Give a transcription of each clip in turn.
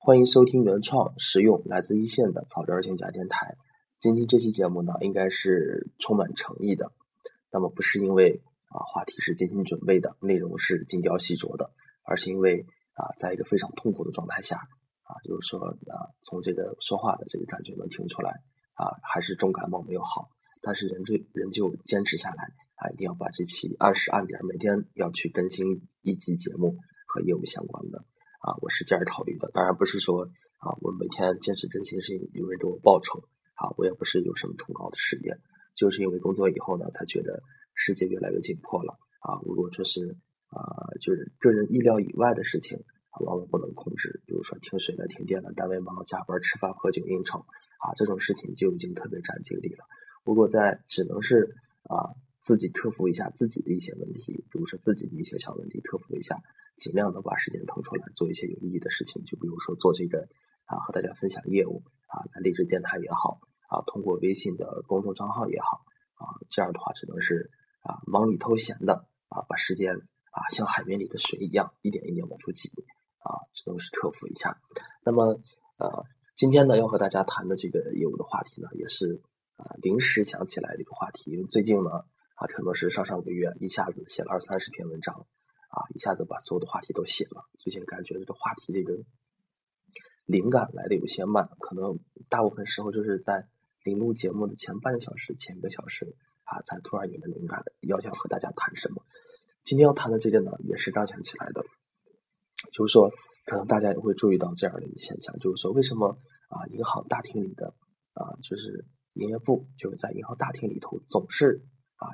欢迎收听原创、实用、来自一线的草根儿情感电台。今天这期节目呢，应该是充满诚意的。那么不是因为啊话题是精心准备的，内容是精雕细琢的，而是因为啊在一个非常痛苦的状态下啊，就是说啊从这个说话的这个感觉能听出来啊，还是重感冒没有好，但是人就人就坚持下来啊，一定要把这期按时按点每天要去更新一集节目和业务相关的啊，我是这样考虑的。当然不是说啊我每天坚持更新是有人给我报酬啊，我也不是有什么崇高的事业。就是因为工作以后呢，才觉得世界越来越紧迫了啊！如果说是啊，就是个人意料以外的事情，啊往往不能控制。比如说停水了、停电了，单位忙加班、吃饭、喝酒、应酬啊，这种事情就已经特别占精力了。如果在只能是啊自己克服一下自己的一些问题，比如说自己的一些小问题，克服一下，尽量的把时间腾出来做一些有意义的事情。就比如说做这个啊，和大家分享业务啊，在励志电台也好。啊，通过微信的公众账号也好，啊，这样的话只能是啊忙里偷闲的啊，把时间啊像海绵里的水一样一点一点往出挤啊，只能是克服一下。那么呃，今天呢要和大家谈的这个业务的话题呢，也是啊临时想起来的一个话题。因为最近呢啊，可能是上上个月一下子写了二三十篇文章啊，一下子把所有的话题都写了。最近感觉这个话题这个灵感来的有些慢，可能大部分时候就是在。临录节目的前半个小时、前一个小时啊，才突然有了灵感，要想和大家谈什么。今天要谈的这个呢，也是刚想起来的，就是说，可能大家也会注意到这样的一个现象，就是说，为什么啊，银行大厅里的啊，就是营业部，就是在银行大厅里头总是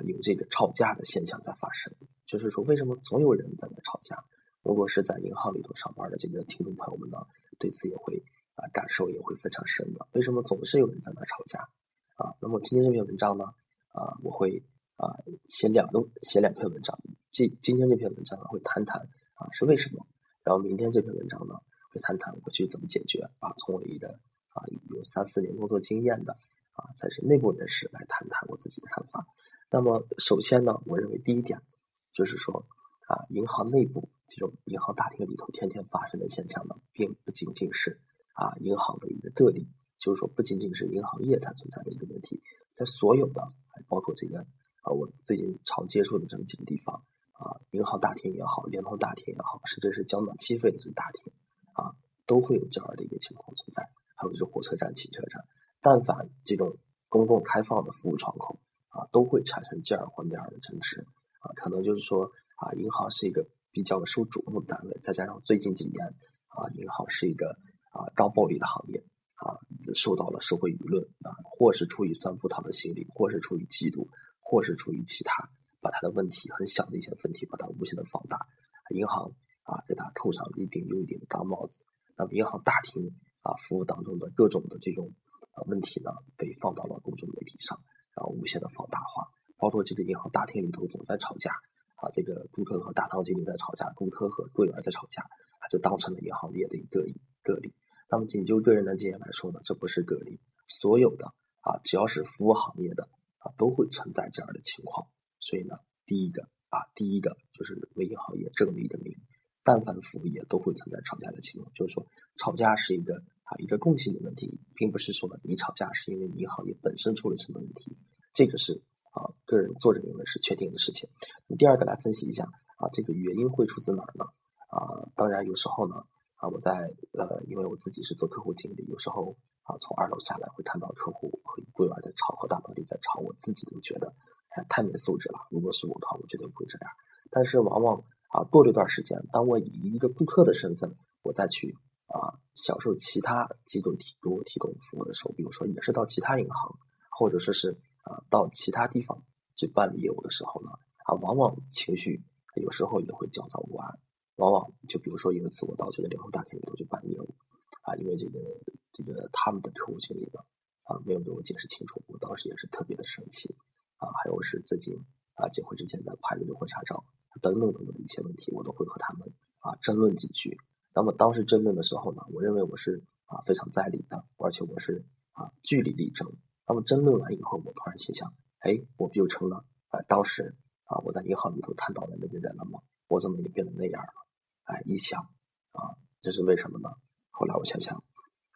有这个吵架的现象在发生。就是说，为什么总有人在那吵架？如果是在银行里头上班的这个听众朋友们呢，对此也会。啊，感受也会非常深的。为什么总是有人在那吵架？啊，那么今天这篇文章呢？啊，我会啊写两个写两篇文章。这今天这篇文章呢，会谈谈啊是为什么。然后明天这篇文章呢，会谈谈我去怎么解决。啊，从我一个啊有三四年工作经验的啊，才是内部人士来谈谈我自己的看法。那么首先呢，我认为第一点就是说啊，银行内部这种银行大厅里头天天发生的现象呢，并不仅仅是。啊，银行的一个个例，就是说不仅仅是银行业才存在的一个问题，在所有的，包括这个啊，我最近常接触的这么几个地方啊，银行大厅也好，联通大厅也好，甚至是交暖气费的这大厅啊，都会有这样的一个情况存在。还有就是火车站、汽车站，但凡这种公共开放的服务窗口啊，都会产生这样或那样的争执啊，可能就是说啊，银行是一个比较受瞩目的单位，再加上最近几年啊，银行是一个。啊，高暴利的行业啊，受到了社会舆论啊，或是出于酸葡萄的心理，或是出于嫉妒，或是出于其他，把他的问题很小的一些问题，把它无限的放大。银行啊，给他扣上了一顶又一顶的高帽子。那么，银行大厅啊，服务当中的各种的这种啊问题呢，被放到了公众媒体上，然后无限的放。包括这个银行大厅里头总在吵架啊，这个顾客和大堂经理在吵架，顾客和柜员在吵架，啊，就当成了银行业的一个个例。那么，仅就个人的经验来说呢，这不是个例，所有的啊，只要是服务行业的啊，都会存在这样的情况。所以呢，第一个啊，第一个就是为银行业正了一个名。但凡服务业都会存在吵架的情况，就是说，吵架是一个啊一个共性的问题，并不是说你吵架是因为你行业本身出了什么问题，这个是啊个人做着认为是确定的事情。第二个来分析一下啊，这个原因会出自哪儿呢？啊，当然有时候呢。啊，我在呃，因为我自己是做客户经理，有时候啊，从二楼下来会看到客户和柜员在吵，和大堂里在吵，我自己都觉得太没素质了。如果是我的话，我绝对不会这样。但是往往啊，过了一段时间，当我以一个顾客的身份，我再去啊，享受其他机构提给我提供服务的时候，比如说也是到其他银行，或者说是啊，到其他地方去办理业务的时候呢，啊，往往情绪有时候也会焦躁不安。往往就比如说有一次我到这个联通大厅里头去办业务，啊，因为这个这个他们的客户经理呢，啊，没有给我解释清楚，我当时也是特别的生气，啊，还有是最近啊结婚之前在拍这个婚纱照等等等等的一些问题，我都会和他们啊争论几句。那么当时争论的时候呢，我认为我是啊非常在理的，而且我是啊据理力争。那么争论完以后，我突然心想，哎，我不就成了啊当时啊我在银行里头看到的那个人了吗？我怎么也变成那样了？哎，一想啊，这是为什么呢？后来我想想，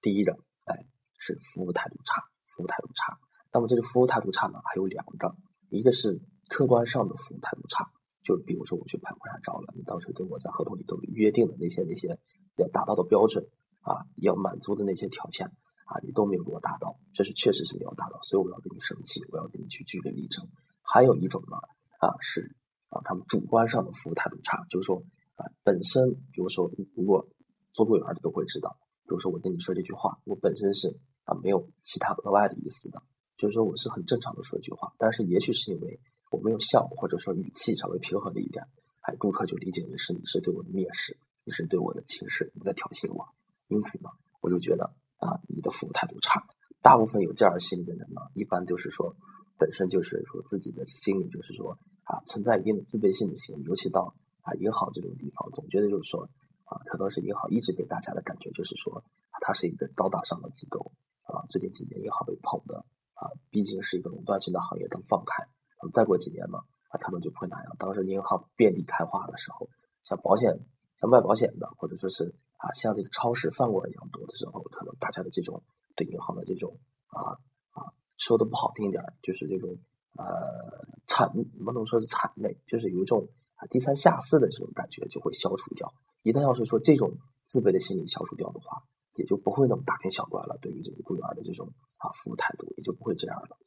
第一个，哎，是服务态度差，服务态度差。那么这个服务态度差呢，还有两个，一个是客观上的服务态度差，就比如说我去拍婚纱照了，你当时跟我在合同里头约定的那些那些要达到的标准啊，要满足的那些条件啊，你都没有给我达到，这是确实是没有达到，所以我要跟你生气，我要跟你去据理力争。还有一种呢，啊是啊他们主观上的服务态度差，就是说啊本身，比如说你如果做柜员的都会知道，比如说我跟你说这句话，我本身是啊没有其他额外的意思的。就是说我是很正常的说一句话，但是也许是因为我没有笑，或者说语气稍微平和了一点，哎，顾客就理解为是你是对我的蔑视，你是对我的轻视，你在挑衅我。因此呢，我就觉得你的服务态度差。大部分有这样心理的人呢，一般就是说，本身就是说自己的心理就是说啊，存在一定的自卑心理，尤其到啊银行这种地方，总觉得就是说啊，可能是银行一直给大家的感觉就是说，它是一个高大上的机构啊。最近几年银行被捧的。啊，毕竟是一个垄断性的行业，等放开，那么再过几年呢，啊，可能就不会那样。当时银行遍地开花的时候，像保险、像卖保险的，或者说是啊，像这个超市饭馆一样多的时候，可能大家的这种对银行的这种啊啊，说的不好听一点，就是这种呃谄，不能说是谄媚，就是有一种啊低三下四的这种感觉就会消除掉。一旦要是说这种自卑的心理消除掉的话，也就不会那么大惊小怪了。对于这个雇员的这种啊服务态度，也就不会这样了。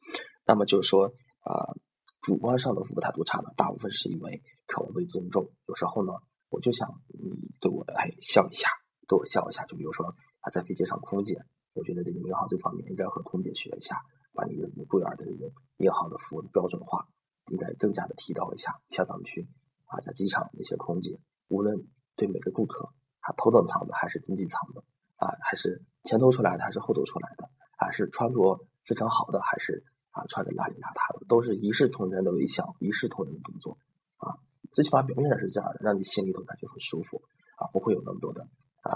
那么就是说啊，主观上的服务态度差呢，大部分是因为渴望被尊重。有时候呢，我就想你对我哎笑一下，对我笑一下。就比如说啊，在飞机上空姐，我觉得这个银行这方面应该和空姐学一下，把你的柜员的这个银行的服务标准化，应该更加的提高一下。像咱们去啊，在机场那些空姐，无论对每个顾客，他头等舱的还是经济舱的。啊，还是前头出来的，还是后头出来的，还是穿着非常好的，还是啊穿着邋里邋遢的，都是一视同仁的微笑，一视同仁的动作啊，最起码表面上是这样的，让你心里头感觉很舒服啊，不会有那么多的啊，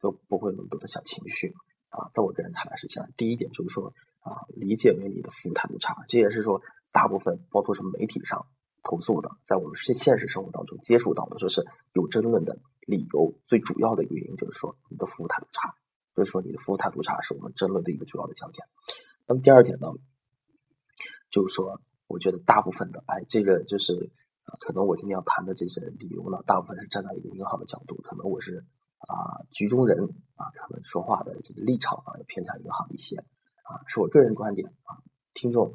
都不会有那么多的小情绪啊，在我个人看来是这样。第一点就是说啊，理解为你的服务态度差，这也是说大部分包括什么媒体上投诉的，在我们现现实生活当中接触到的，说是有争论的。理由最主要的一个原因就是说你的服务态度差，就是说你的服务态度差是我们争论的一个主要的焦点。那么第二点呢，就是说我觉得大部分的，哎，这个就是啊，可能我今天要谈的这些理由呢，大部分是站在一个银行的角度，可能我是啊局中人啊，可能说话的这个立场啊要偏向银行一些啊，是我个人观点啊，听众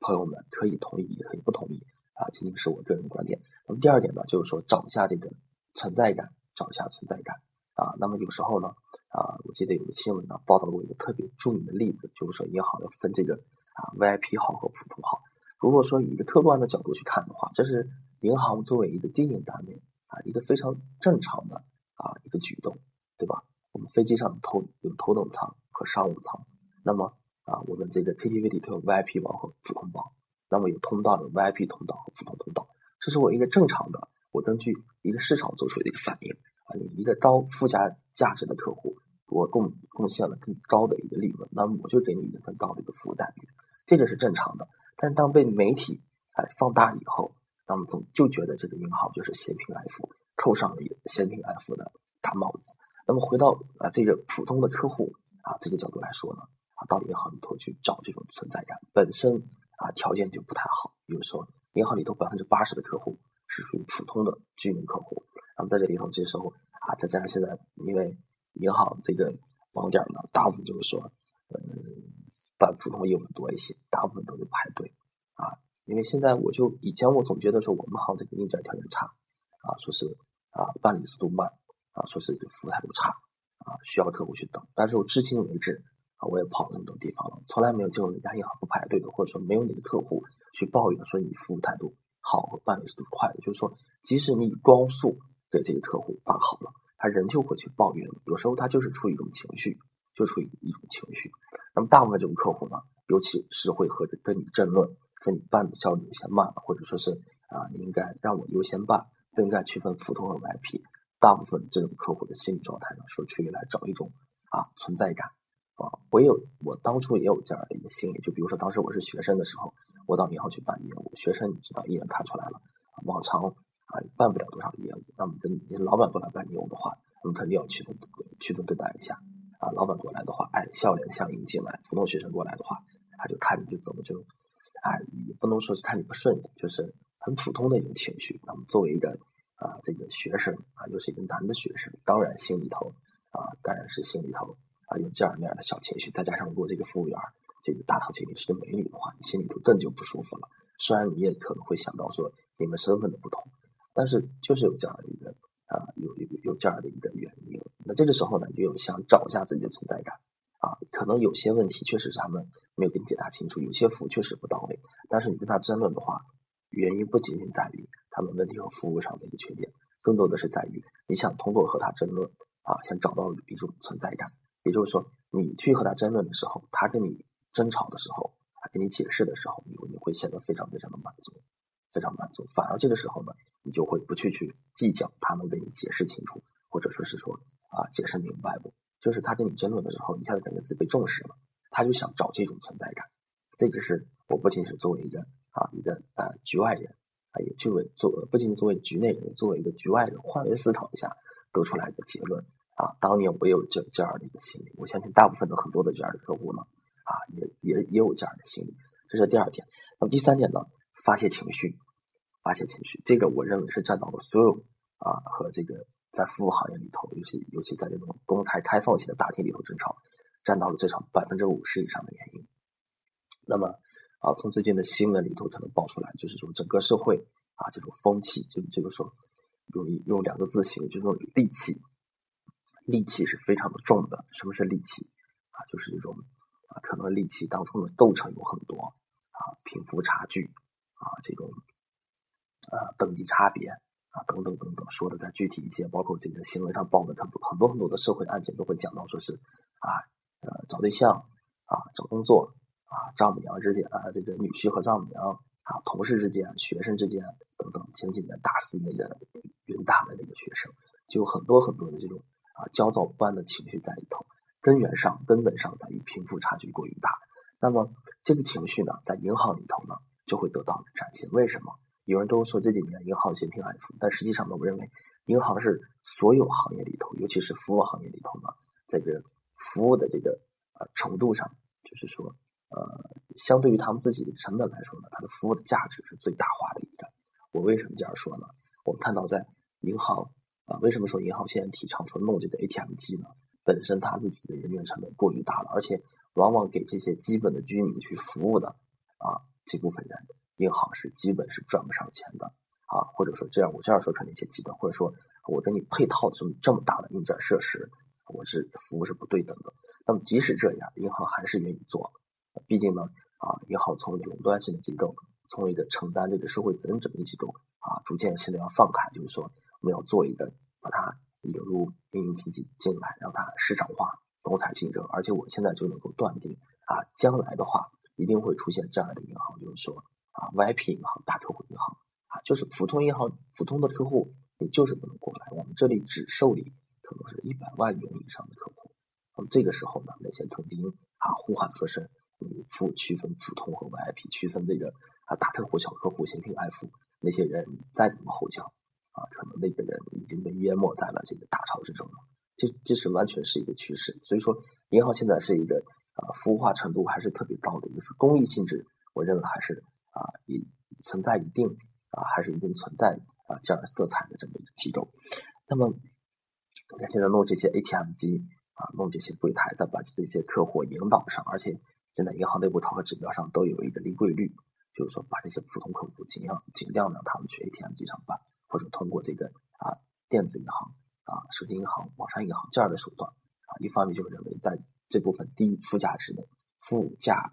朋友们可以同意也可以不同意啊，仅仅是我个人观点。那么第二点呢，就是说找一下这个存在感。找一下存在感啊，那么有时候呢啊，我记得有个新闻呢报道过一个特别著名的例子，就是说银行要分这个啊 VIP 号和普通号。如果说以一个客观的角度去看的话，这是银行作为一个经营单位啊一个非常正常的啊一个举动，对吧？我们飞机上头有头等舱和商务舱，那么啊我们这个 KTV 里头有 VIP 包和普通包，那么有通道的 VIP 通道和普通通道，这是我一个正常的。我根据一个市场做出的一个反应啊，你一个高附加价值的客户，我贡贡献了更高的一个利润，那么我就给你一个更高的一个服务待遇，这个是正常的。但是当被媒体哎放大以后，那么总就觉得这个银行就是嫌贫爱富，扣上了一个嫌贫爱富的大帽子。那么回到啊这个普通的客户啊这个角度来说呢，啊到银行里头去找这种存在感，本身啊条件就不太好，比如说银行里头百分之八十的客户。是属于普通的居民客户，那么在这里头，这时候啊，再加上现在因为银行这个网点呢，大部分就是说，嗯，办普通业务的多一些，大部分都是排队啊。因为现在我就以前我总觉得说我们行这个硬件条件差啊，说是啊办理速度慢啊，说是服务态度差啊，需要客户去等。但是我至今为止啊，我也跑那么多地方了，从来没有见过哪家银行不排队的，或者说没有哪个客户去抱怨说你服务态度。好和办理速度快的，就是说，即使你光速给这个客户办好了，他仍旧会去抱怨。有时候他就是出于一种情绪，就出于一种情绪。那么大部分这种客户呢，尤其是会和跟你争论，说你办的效率有些慢，或者说是啊，你应该让我优先办，应该区分普通和 VIP。大部分这种客户的心理状态呢，是出于来找一种啊存在感啊。我有我当初也有这样的一个心理，就比如说当时我是学生的时候。我到银行去办业务，学生你知道一眼看出来了，往常啊办不了多少业务。那么跟你老板过来办业务的话，我们肯定要区分区分对待一下啊。老板过来的话，哎，笑脸相迎进来；普通学生过来的话，他就看你就怎么就，哎，也不能说是看你不顺眼，就是很普通的一种情绪。那么作为一个啊这个学生啊，又是一个男的学生，当然心里头啊，当然是心里头啊有这样那样的小情绪。再加上如果这个服务员这个大堂经理是个美女的话，你心里头更就不舒服了。虽然你也可能会想到说你们身份的不同，但是就是有这样的一个啊，有有有这样的一个原因。那这个时候呢，你就想找一下自己的存在感啊。可能有些问题确实是他们没有给你解答清楚，有些服务确实不到位。但是你跟他争论的话，原因不仅仅在于他们问题和服务上的一个缺点，更多的是在于你想通过和他争论啊，想找到一种存在感。也就是说，你去和他争论的时候，他跟你争吵的时候。他跟你解释的时候，你你会显得非常非常的满足，非常满足。反而这个时候呢，你就会不去去计较他能给你解释清楚，或者说是说啊解释明白不？就是他跟你争论的时候，一下子感觉自己被重视了，他就想找这种存在感。这个是我不仅是作为一个啊一个呃局外人啊，也作为作不仅作为局内人，作为一个局外人换位思考一下得出来的结论啊。当年我也有这这样的一个心理，我相信大部分的很多的这样的客户呢。啊，也也也有这样的心理，这是第二点。那么第三点呢？发泄情绪，发泄情绪，这个我认为是占到了所有啊和这个在服务行业里头，尤其尤其在这种公开开放型的大厅里头争吵，占到了最少百分之五十以上的原因。那么啊，从最近的新闻里头可能爆出来，就是说整个社会啊这种风气，就这个说用用两个字形容，就是说戾气，戾气是非常的重的。什么是戾气啊？就是这种。啊，可能戾气当中的构成有很多啊，贫富差距啊，这种啊等级差别啊，等等等等，说的再具体一些，包括这个新闻上报的很多很多很多的社会案件都会讲到，说是啊呃找对象啊找工作啊丈母娘之间啊这个女婿和丈母娘啊同事之间学生之间等等，前几年大四那个云大的那个学生，就有很多很多的这种啊焦躁不安的情绪在里头。根源上、根本上在于贫富差距过于大。那么这个情绪呢，在银行里头呢，就会得到展现。为什么？有人都说这几年银行嫌贫爱富，但实际上呢，我认为银行是所有行业里头，尤其是服务行业里头呢，在这个服务的这个呃程度上，就是说呃，相对于他们自己的成本来说呢，它的服务的价值是最大化的一个。我为什么这样说呢？我们看到在银行啊，为什么说银行现在提倡说弄这个 ATM 机呢？本身他自己的人员成本过于大了，而且往往给这些基本的居民去服务的啊这部分人，银行是基本是赚不上钱的啊，或者说这样我这样说可能一些极端，或者说我给你配套这么这么大的硬件设施，我是服务是不对等的。那么即使这样，银行还是愿意做，毕竟呢啊，银行从垄断性的机构，从一个承担这个社会责任者的机构啊，逐渐现在要放开，就是说我们要做一个把它。引入民营经济进来，让它市场化、公开竞争，而且我现在就能够断定啊，将来的话一定会出现这样的银行，就是说啊，VIP 银行、大客户银行啊，就是普通银行、普通的客户，你就是不能过来，我们这里只受理可能是一百万元以上的客户。那么这个时候呢，那些曾经啊呼喊说是你服区分普通和 VIP，区分这个啊大客户、小客户、嫌贫爱富，那些人你再怎么吼叫。啊，可能那个人已经被淹没在了这个大潮之中了，这这是完全是一个趋势。所以说，银行现在是一个啊服务化程度还是特别高的，就是公益性质，我认为还是啊也存在一定啊还是一定存在啊这样色彩的这么一个机构。那么，你看现在弄这些 ATM 机啊，弄这些柜台，再把这些客户引导上，而且现在银行内部考核指标上都有一个离柜率，就是说把这些普通客户尽量尽量让他们去 ATM 机上办。或者通过这个啊电子银行啊手机银行网上银行这样的手段啊，一方面就认为在这部分低附加值的附加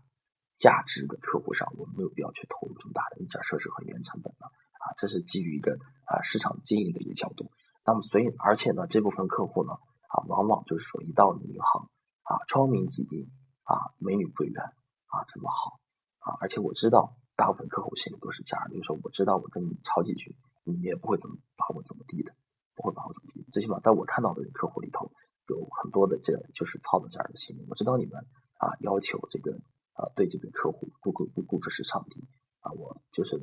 价值的客户上，我们没有必要去投入这么大的硬件设施和原成本了啊，这是基于一个啊市场经营的一个角度。那么所以而且呢，这部分客户呢啊，往往就是说一到银行啊，窗明几净啊，美女柜员啊，这么好啊，而且我知道大部分客户心里都是这样，就是说我知道我跟你吵几句。你也不会怎么把我怎么地的，不会把我怎么地。最起码在我看到的客户里头，有很多的这就是操的这样的心理。我知道你们啊，要求这个啊，对这个客户顾客顾顾客是上帝啊，我就是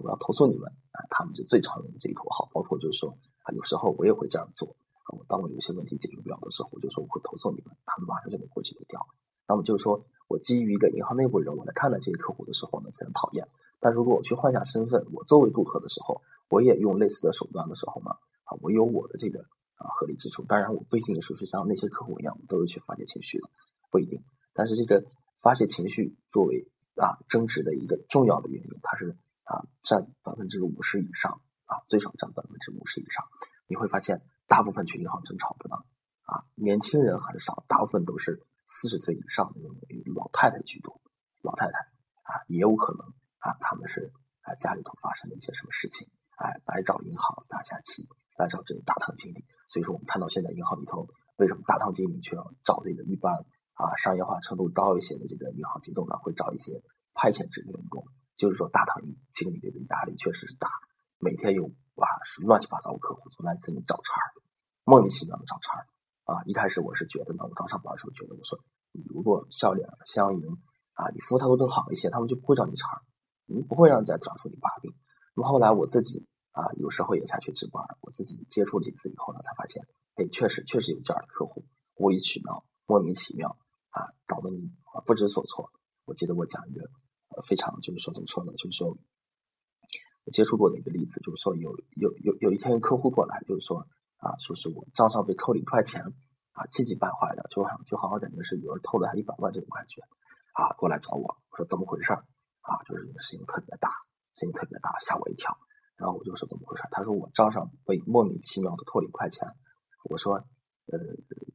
我要投诉你们啊，他们就最常用的这一口号。包括就是说啊，有时候我也会这样做我当我有些问题解决不了的时候，我就说我会投诉你们，他们马上就能过去给调。那么就是说我基于一个银行内部人我来看待这些客户的时候呢，非常讨厌。但如果我去换下身份，我作为顾客的时候，我也用类似的手段的时候呢，啊，我有我的这个啊合理之处。当然，我不一定说是像那些客户一样，都是去发泄情绪的，不一定。但是这个发泄情绪作为啊争执的一个重要的原因，它是啊占百分之五十以上啊，最少占百分之五十以上。你会发现，大部分去银行争吵的呢，啊，年轻人很少，大部分都是四十岁以上的老太太居多，老太太啊，也有可能啊，他们是啊家里头发生了一些什么事情，哎，来找银行撒下气，来找这个大堂经理。所以说，我们看到现在银行里头，为什么大堂经理却要找这个一般？啊，商业化程度高一些的这个银行机构呢，会找一些派遣制的员工，就是说大堂经理这个压力确实是大，每天有哇乱七八糟的客户总来跟你找茬儿，莫名其妙的找茬儿啊！一开始我是觉得呢，我刚上班的时候觉得，我说你如果笑脸相迎啊，你服务态度更好一些，他们就不会找你茬儿，你不会让人家抓住你把柄。那么后来我自己啊，有时候也下去值班，我自己接触几次以后呢，才发现，哎，确实确实有这样的客户无理取闹，莫名其妙。啊，搞得你啊不知所措。我记得我讲一个呃非常就是说怎么说呢？就是说我接触过的一个例子，就是说有有有有一天客户过来，就是说啊，说是我账上被扣了一块钱啊，气急败坏的，就好像就好像感觉是有人偷了他一百万这种感觉啊，过来找我，我说怎么回事啊？就是这个事情特别大，事情特别大，吓我一跳。然后我就说怎么回事？他说我账上被莫名其妙的扣了一块钱。我说。呃，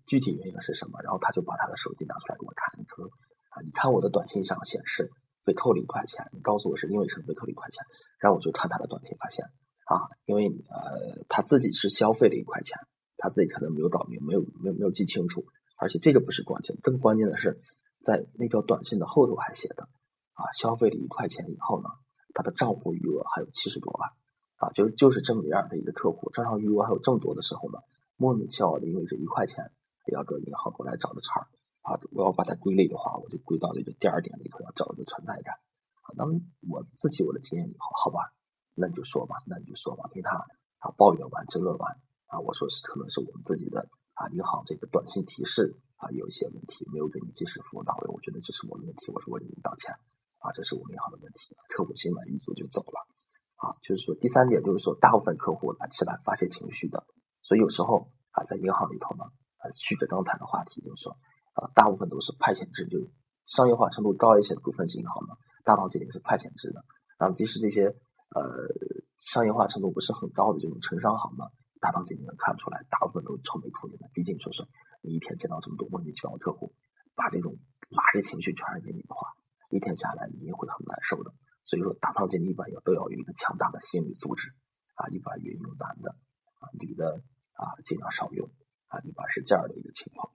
具体原因是什么？然后他就把他的手机拿出来给我看，说啊，你看我的短信上显示被扣了一块钱，你告诉我是因为什么被扣了一块钱？然后我就看他的短信，发现啊，因为呃他自己是消费了一块钱，他自己可能没有搞明，没有没有没有记清楚，而且这个不是关键，更关键的是在那条短信的后头还写的啊，消费了一块钱以后呢，他的账户余额还有七十多万啊，就是就是这么样的一个客户，账上余额还有这么多的时候呢。莫名其妙的，因为这一块钱，要搁银行过来找的茬儿啊！我要把它归类的话，我就归到了这个第二点里头，要找一个存在感啊。那么我自己我的经验以后，好吧，那你就说吧，那你就说吧。听他啊抱怨完、争论完啊，我说是可能是我们自己的啊银行这个短信提示啊有一些问题，没有给你及时服务到位。我觉得这是我的问题，我说我给你道歉啊，这是我们银行的问题。客户心满意足就走了啊。就是说第三点，就是说大部分客户来是来发泄情绪的。所以有时候啊，在银行里头呢，啊，续着刚才的话题，就是说，啊，大部分都是派遣制，就商业化程度高一些的部分是银行呢，大到这里是派遣制的。然后即使这些呃商业化程度不是很高的这种城商行呢，大堂经理能看出来，大部分都愁眉苦脸的。毕竟说是你一天见到这么多莫名其妙的客户，把这种垃圾情绪传染给你的话，一天下来你也会很难受的。所以说，大堂经理一般要都要有一个强大的心理素质啊，一般运用男的啊，女的。啊，尽量少用啊，一般是这样的一个情况。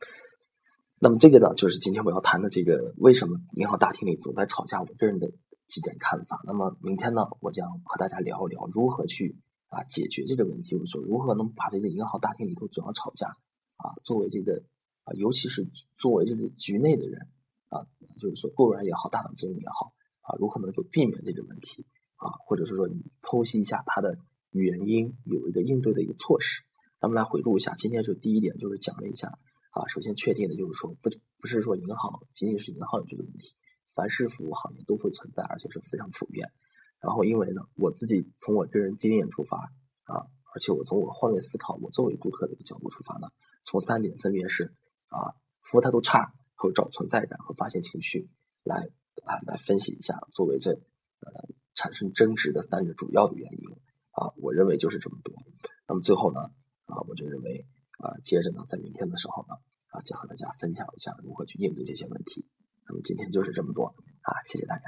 那么这个呢，就是今天我要谈的这个为什么银行大厅里总在吵架，我个人的几点看法。那么明天呢，我将和大家聊一聊如何去啊解决这个问题，就是说如何能把这个银行大厅里头总要吵架啊，作为这个啊，尤其是作为这个局内的人啊，就是说雇员也好，大堂经理也好啊，如何能够避免这个问题啊，或者是说你剖析一下它的原因，有一个应对的一个措施。咱们来回顾一下，今天就第一点就是讲了一下啊，首先确定的就是说不不是说银行仅仅是银行有这个问题，凡是服务行业都会存在，而且是非常普遍。然后因为呢，我自己从我个人经验出发啊，而且我从我换位思考，我作为顾客的一个角度出发呢，从三点分别是啊，服务态度差和找存在感和发泄情绪来啊来分析一下，作为这呃产生争执的三个主要的原因啊，我认为就是这么多。那么最后呢？啊，我就认为啊，接着呢，在明天的时候呢，啊，将和大家分享一下如何去应对这些问题。那么今天就是这么多啊，谢谢大家。